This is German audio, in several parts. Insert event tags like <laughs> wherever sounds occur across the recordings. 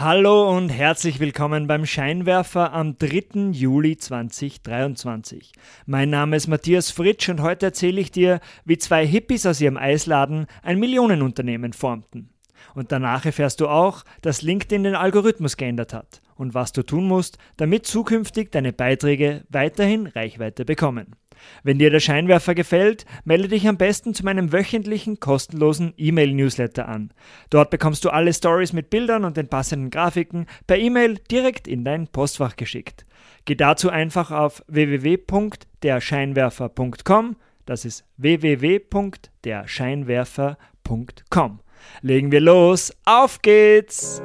Hallo und herzlich willkommen beim Scheinwerfer am 3. Juli 2023. Mein Name ist Matthias Fritsch und heute erzähle ich dir, wie zwei Hippies aus ihrem Eisladen ein Millionenunternehmen formten. Und danach erfährst du auch, dass LinkedIn den Algorithmus geändert hat und was du tun musst, damit zukünftig deine Beiträge weiterhin Reichweite bekommen. Wenn dir der Scheinwerfer gefällt, melde dich am besten zu meinem wöchentlichen kostenlosen E-Mail-Newsletter an. Dort bekommst du alle Stories mit Bildern und den passenden Grafiken per E-Mail direkt in dein Postfach geschickt. Geh dazu einfach auf www.derscheinwerfer.com. Das ist www.derscheinwerfer.com. Legen wir los, auf geht's!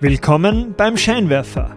Willkommen beim Scheinwerfer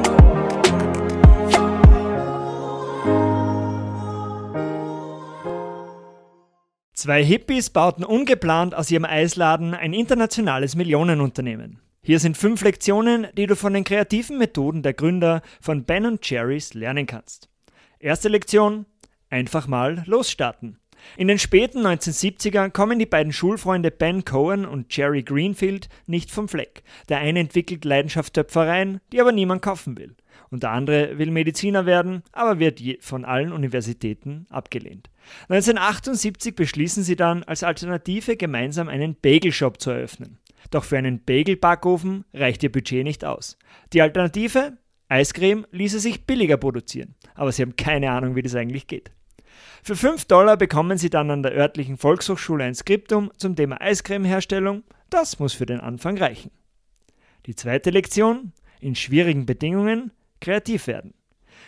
Zwei Hippies bauten ungeplant aus ihrem Eisladen ein internationales Millionenunternehmen. Hier sind fünf Lektionen, die du von den kreativen Methoden der Gründer von Ben Jerry's lernen kannst. Erste Lektion: einfach mal losstarten. In den späten 1970ern kommen die beiden Schulfreunde Ben Cohen und Jerry Greenfield nicht vom Fleck. Der eine entwickelt Leidenschaft Töpfereien, die aber niemand kaufen will. Und der andere will Mediziner werden, aber wird von allen Universitäten abgelehnt. 1978 beschließen sie dann, als Alternative gemeinsam einen Bagelshop zu eröffnen. Doch für einen Bagel-Backofen reicht ihr Budget nicht aus. Die Alternative? Eiscreme ließe sich billiger produzieren, aber sie haben keine Ahnung, wie das eigentlich geht. Für 5 Dollar bekommen sie dann an der örtlichen Volkshochschule ein Skriptum zum Thema Eiscremeherstellung. Das muss für den Anfang reichen. Die zweite Lektion: In schwierigen Bedingungen kreativ werden.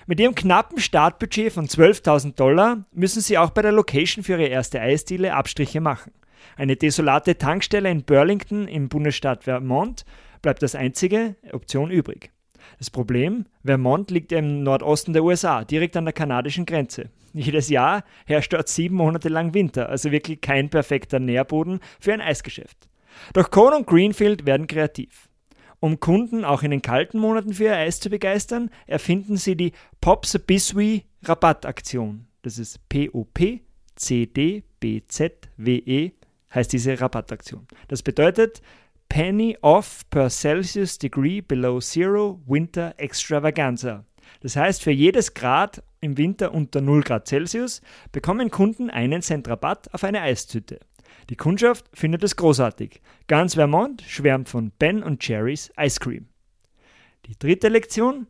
Mit ihrem knappen Startbudget von 12.000 Dollar müssen sie auch bei der Location für ihre erste Eisdiele Abstriche machen. Eine desolate Tankstelle in Burlington im Bundesstaat Vermont bleibt als einzige Option übrig. Das Problem, Vermont liegt im Nordosten der USA, direkt an der kanadischen Grenze. <laughs> Jedes Jahr herrscht dort sieben Monate lang Winter, also wirklich kein perfekter Nährboden für ein Eisgeschäft. Doch Cohn und Greenfield werden kreativ. Um Kunden auch in den kalten Monaten für ihr Eis zu begeistern, erfinden sie die Pop the Biswee Rabattaktion. Das ist P-O-P-C-D-B-Z-W-E heißt diese Rabattaktion. Das bedeutet Penny off per Celsius degree below zero Winter Extravaganza. Das heißt, für jedes Grad im Winter unter 0 Grad Celsius bekommen Kunden einen Cent Rabatt auf eine Eistüte. Die Kundschaft findet es großartig. Ganz Vermont schwärmt von Ben und Jerry's Ice Cream. Die dritte Lektion: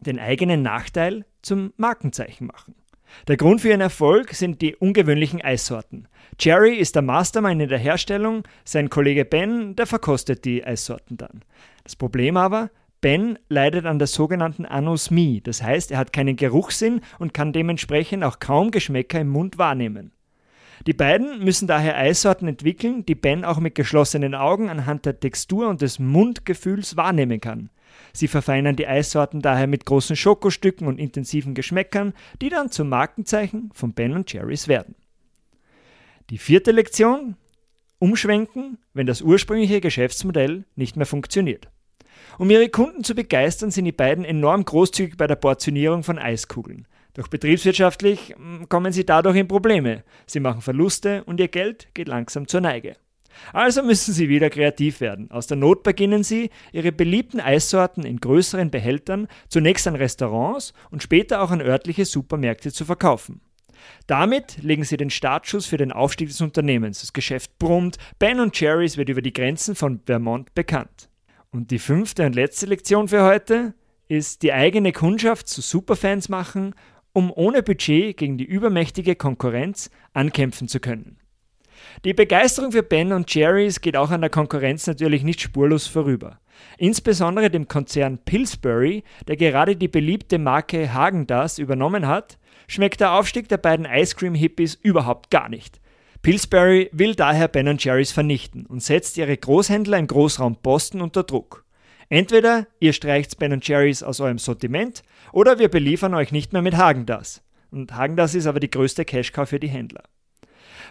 den eigenen Nachteil zum Markenzeichen machen. Der Grund für ihren Erfolg sind die ungewöhnlichen Eissorten. Jerry ist der Mastermind in der Herstellung, sein Kollege Ben, der verkostet die Eissorten dann. Das Problem aber, Ben leidet an der sogenannten Anosmie, das heißt, er hat keinen Geruchssinn und kann dementsprechend auch kaum Geschmäcker im Mund wahrnehmen. Die beiden müssen daher Eissorten entwickeln, die Ben auch mit geschlossenen Augen anhand der Textur und des Mundgefühls wahrnehmen kann. Sie verfeinern die Eissorten daher mit großen Schokostücken und intensiven Geschmäckern, die dann zum Markenzeichen von Ben und Jerry's werden. Die vierte Lektion: Umschwenken, wenn das ursprüngliche Geschäftsmodell nicht mehr funktioniert. Um ihre Kunden zu begeistern, sind die beiden enorm großzügig bei der Portionierung von Eiskugeln. Doch betriebswirtschaftlich hm, kommen sie dadurch in Probleme. Sie machen Verluste und ihr Geld geht langsam zur Neige. Also müssen sie wieder kreativ werden. Aus der Not beginnen sie, ihre beliebten Eissorten in größeren Behältern zunächst an Restaurants und später auch an örtliche Supermärkte zu verkaufen. Damit legen sie den Startschuss für den Aufstieg des Unternehmens. Das Geschäft brummt, Ben Jerry's wird über die Grenzen von Vermont bekannt. Und die fünfte und letzte Lektion für heute ist die eigene Kundschaft zu Superfans machen um ohne Budget gegen die übermächtige Konkurrenz ankämpfen zu können. Die Begeisterung für Ben und Jerry's geht auch an der Konkurrenz natürlich nicht spurlos vorüber. Insbesondere dem Konzern Pillsbury, der gerade die beliebte Marke Hagendas übernommen hat, schmeckt der Aufstieg der beiden Ice Cream Hippies überhaupt gar nicht. Pillsbury will daher Ben Jerry's vernichten und setzt ihre Großhändler im Großraum Boston unter Druck. Entweder ihr streicht Ben Jerry's aus eurem Sortiment oder wir beliefern euch nicht mehr mit Hagendas. Und Hagendas ist aber die größte Cash-Cow für die Händler.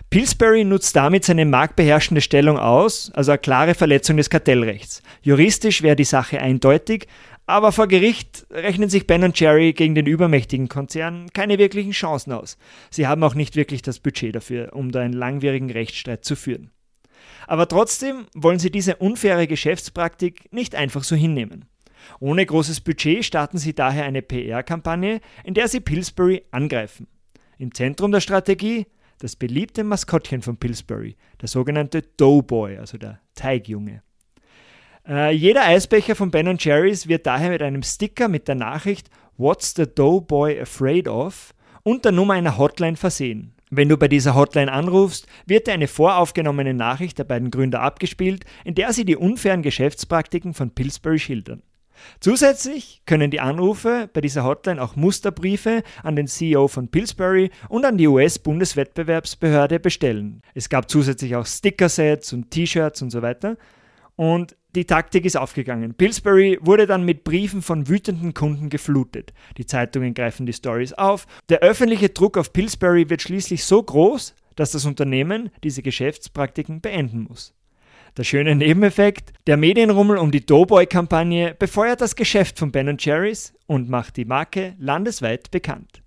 Pillsbury nutzt damit seine marktbeherrschende Stellung aus, also eine klare Verletzung des Kartellrechts. Juristisch wäre die Sache eindeutig, aber vor Gericht rechnen sich Ben Jerry gegen den übermächtigen Konzern keine wirklichen Chancen aus. Sie haben auch nicht wirklich das Budget dafür, um da einen langwierigen Rechtsstreit zu führen. Aber trotzdem wollen sie diese unfaire Geschäftspraktik nicht einfach so hinnehmen. Ohne großes Budget starten sie daher eine PR-Kampagne, in der sie Pillsbury angreifen. Im Zentrum der Strategie das beliebte Maskottchen von Pillsbury, der sogenannte Doughboy, also der Teigjunge. Äh, jeder Eisbecher von Ben Jerry's wird daher mit einem Sticker mit der Nachricht What's the Doughboy afraid of und der Nummer einer Hotline versehen. Wenn du bei dieser Hotline anrufst, wird dir eine voraufgenommene Nachricht der beiden Gründer abgespielt, in der sie die unfairen Geschäftspraktiken von Pillsbury schildern. Zusätzlich können die Anrufe bei dieser Hotline auch Musterbriefe an den CEO von Pillsbury und an die US-Bundeswettbewerbsbehörde bestellen. Es gab zusätzlich auch Stickersets und T-Shirts und so weiter. Und die Taktik ist aufgegangen. Pillsbury wurde dann mit Briefen von wütenden Kunden geflutet. Die Zeitungen greifen die Stories auf. Der öffentliche Druck auf Pillsbury wird schließlich so groß, dass das Unternehmen diese Geschäftspraktiken beenden muss. Der schöne Nebeneffekt, der Medienrummel um die Doughboy-Kampagne befeuert das Geschäft von Ben Jerry's und macht die Marke landesweit bekannt.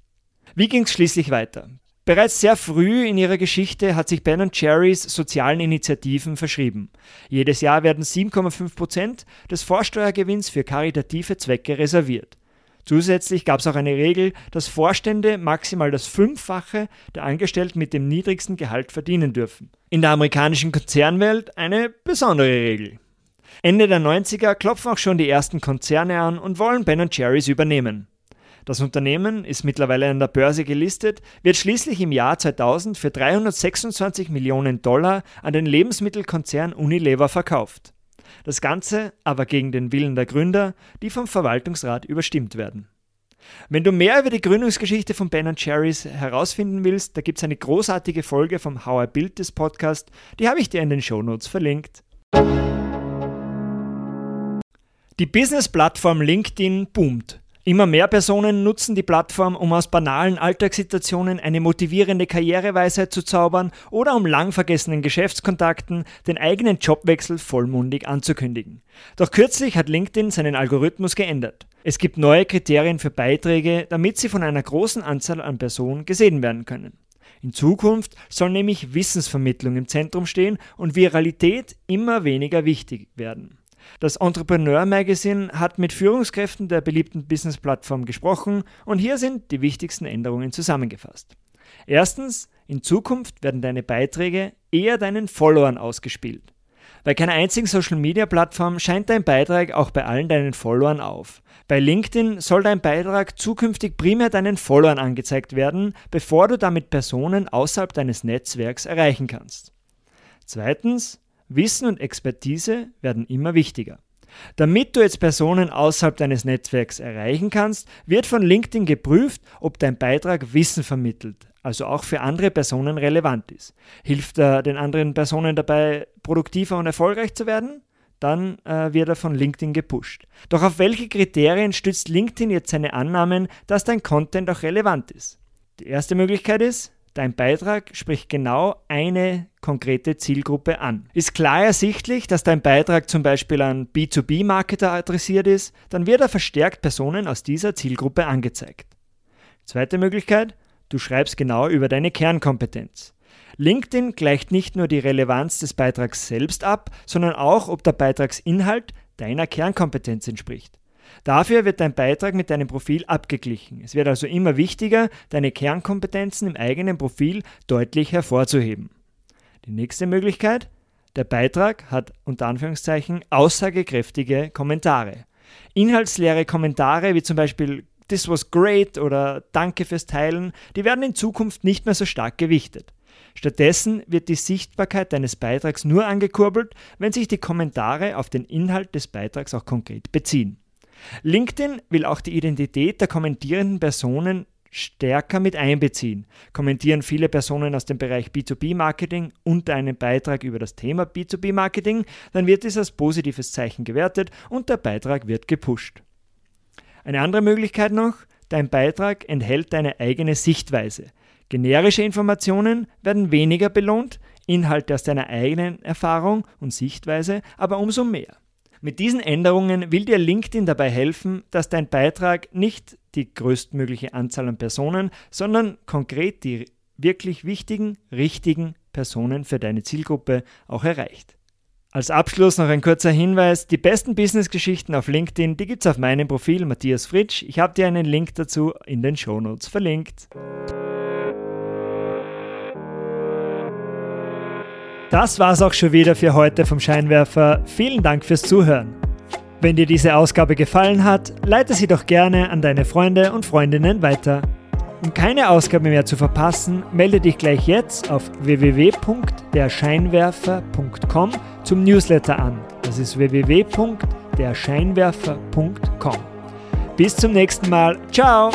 Wie ging es schließlich weiter? Bereits sehr früh in ihrer Geschichte hat sich Ben Jerry's sozialen Initiativen verschrieben. Jedes Jahr werden 7,5 Prozent des Vorsteuergewinns für karitative Zwecke reserviert. Zusätzlich gab es auch eine Regel, dass Vorstände maximal das Fünffache der Angestellten mit dem niedrigsten Gehalt verdienen dürfen. In der amerikanischen Konzernwelt eine besondere Regel. Ende der 90er klopfen auch schon die ersten Konzerne an und wollen Ben Jerry's übernehmen. Das Unternehmen ist mittlerweile an der Börse gelistet, wird schließlich im Jahr 2000 für 326 Millionen Dollar an den Lebensmittelkonzern Unilever verkauft. Das Ganze aber gegen den Willen der Gründer, die vom Verwaltungsrat überstimmt werden. Wenn du mehr über die Gründungsgeschichte von Ben Jerry's herausfinden willst, da gibt es eine großartige Folge vom How I Built This Podcast, die habe ich dir in den Shownotes verlinkt. Die Business-Plattform LinkedIn boomt. Immer mehr Personen nutzen die Plattform, um aus banalen Alltagssituationen eine motivierende Karriereweisheit zu zaubern oder um lang vergessenen Geschäftskontakten den eigenen Jobwechsel vollmundig anzukündigen. Doch kürzlich hat LinkedIn seinen Algorithmus geändert. Es gibt neue Kriterien für Beiträge, damit sie von einer großen Anzahl an Personen gesehen werden können. In Zukunft soll nämlich Wissensvermittlung im Zentrum stehen und Viralität immer weniger wichtig werden. Das Entrepreneur Magazine hat mit Führungskräften der beliebten Business-Plattform gesprochen und hier sind die wichtigsten Änderungen zusammengefasst. Erstens, in Zukunft werden deine Beiträge eher deinen Followern ausgespielt. Bei keiner einzigen Social-Media-Plattform scheint dein Beitrag auch bei allen deinen Followern auf. Bei LinkedIn soll dein Beitrag zukünftig primär deinen Followern angezeigt werden, bevor du damit Personen außerhalb deines Netzwerks erreichen kannst. Zweitens, Wissen und Expertise werden immer wichtiger. Damit du jetzt Personen außerhalb deines Netzwerks erreichen kannst, wird von LinkedIn geprüft, ob dein Beitrag Wissen vermittelt, also auch für andere Personen relevant ist. Hilft er den anderen Personen dabei, produktiver und erfolgreich zu werden? Dann äh, wird er von LinkedIn gepusht. Doch auf welche Kriterien stützt LinkedIn jetzt seine Annahmen, dass dein Content auch relevant ist? Die erste Möglichkeit ist, Dein Beitrag spricht genau eine konkrete Zielgruppe an. Ist klar ersichtlich, dass dein Beitrag zum Beispiel an B2B-Marketer adressiert ist, dann wird er verstärkt Personen aus dieser Zielgruppe angezeigt. Zweite Möglichkeit, du schreibst genau über deine Kernkompetenz. LinkedIn gleicht nicht nur die Relevanz des Beitrags selbst ab, sondern auch, ob der Beitragsinhalt deiner Kernkompetenz entspricht. Dafür wird dein Beitrag mit deinem Profil abgeglichen. Es wird also immer wichtiger, deine Kernkompetenzen im eigenen Profil deutlich hervorzuheben. Die nächste Möglichkeit, der Beitrag hat unter Anführungszeichen aussagekräftige Kommentare. Inhaltsleere Kommentare wie zum Beispiel This was great oder Danke fürs Teilen, die werden in Zukunft nicht mehr so stark gewichtet. Stattdessen wird die Sichtbarkeit deines Beitrags nur angekurbelt, wenn sich die Kommentare auf den Inhalt des Beitrags auch konkret beziehen. LinkedIn will auch die Identität der kommentierenden Personen stärker mit einbeziehen. Kommentieren viele Personen aus dem Bereich B2B-Marketing unter einen Beitrag über das Thema B2B-Marketing, dann wird dies als positives Zeichen gewertet und der Beitrag wird gepusht. Eine andere Möglichkeit noch, dein Beitrag enthält deine eigene Sichtweise. Generische Informationen werden weniger belohnt, Inhalte aus deiner eigenen Erfahrung und Sichtweise aber umso mehr. Mit diesen Änderungen will dir LinkedIn dabei helfen, dass dein Beitrag nicht die größtmögliche Anzahl an Personen, sondern konkret die wirklich wichtigen, richtigen Personen für deine Zielgruppe auch erreicht. Als Abschluss noch ein kurzer Hinweis, die besten Business-Geschichten auf LinkedIn, die gibt es auf meinem Profil Matthias Fritsch. Ich habe dir einen Link dazu in den Shownotes verlinkt. Das war's auch schon wieder für heute vom Scheinwerfer. Vielen Dank fürs Zuhören. Wenn dir diese Ausgabe gefallen hat, leite sie doch gerne an deine Freunde und Freundinnen weiter. Um keine Ausgabe mehr zu verpassen, melde dich gleich jetzt auf www.derscheinwerfer.com zum Newsletter an. Das ist www.derscheinwerfer.com. Bis zum nächsten Mal. Ciao!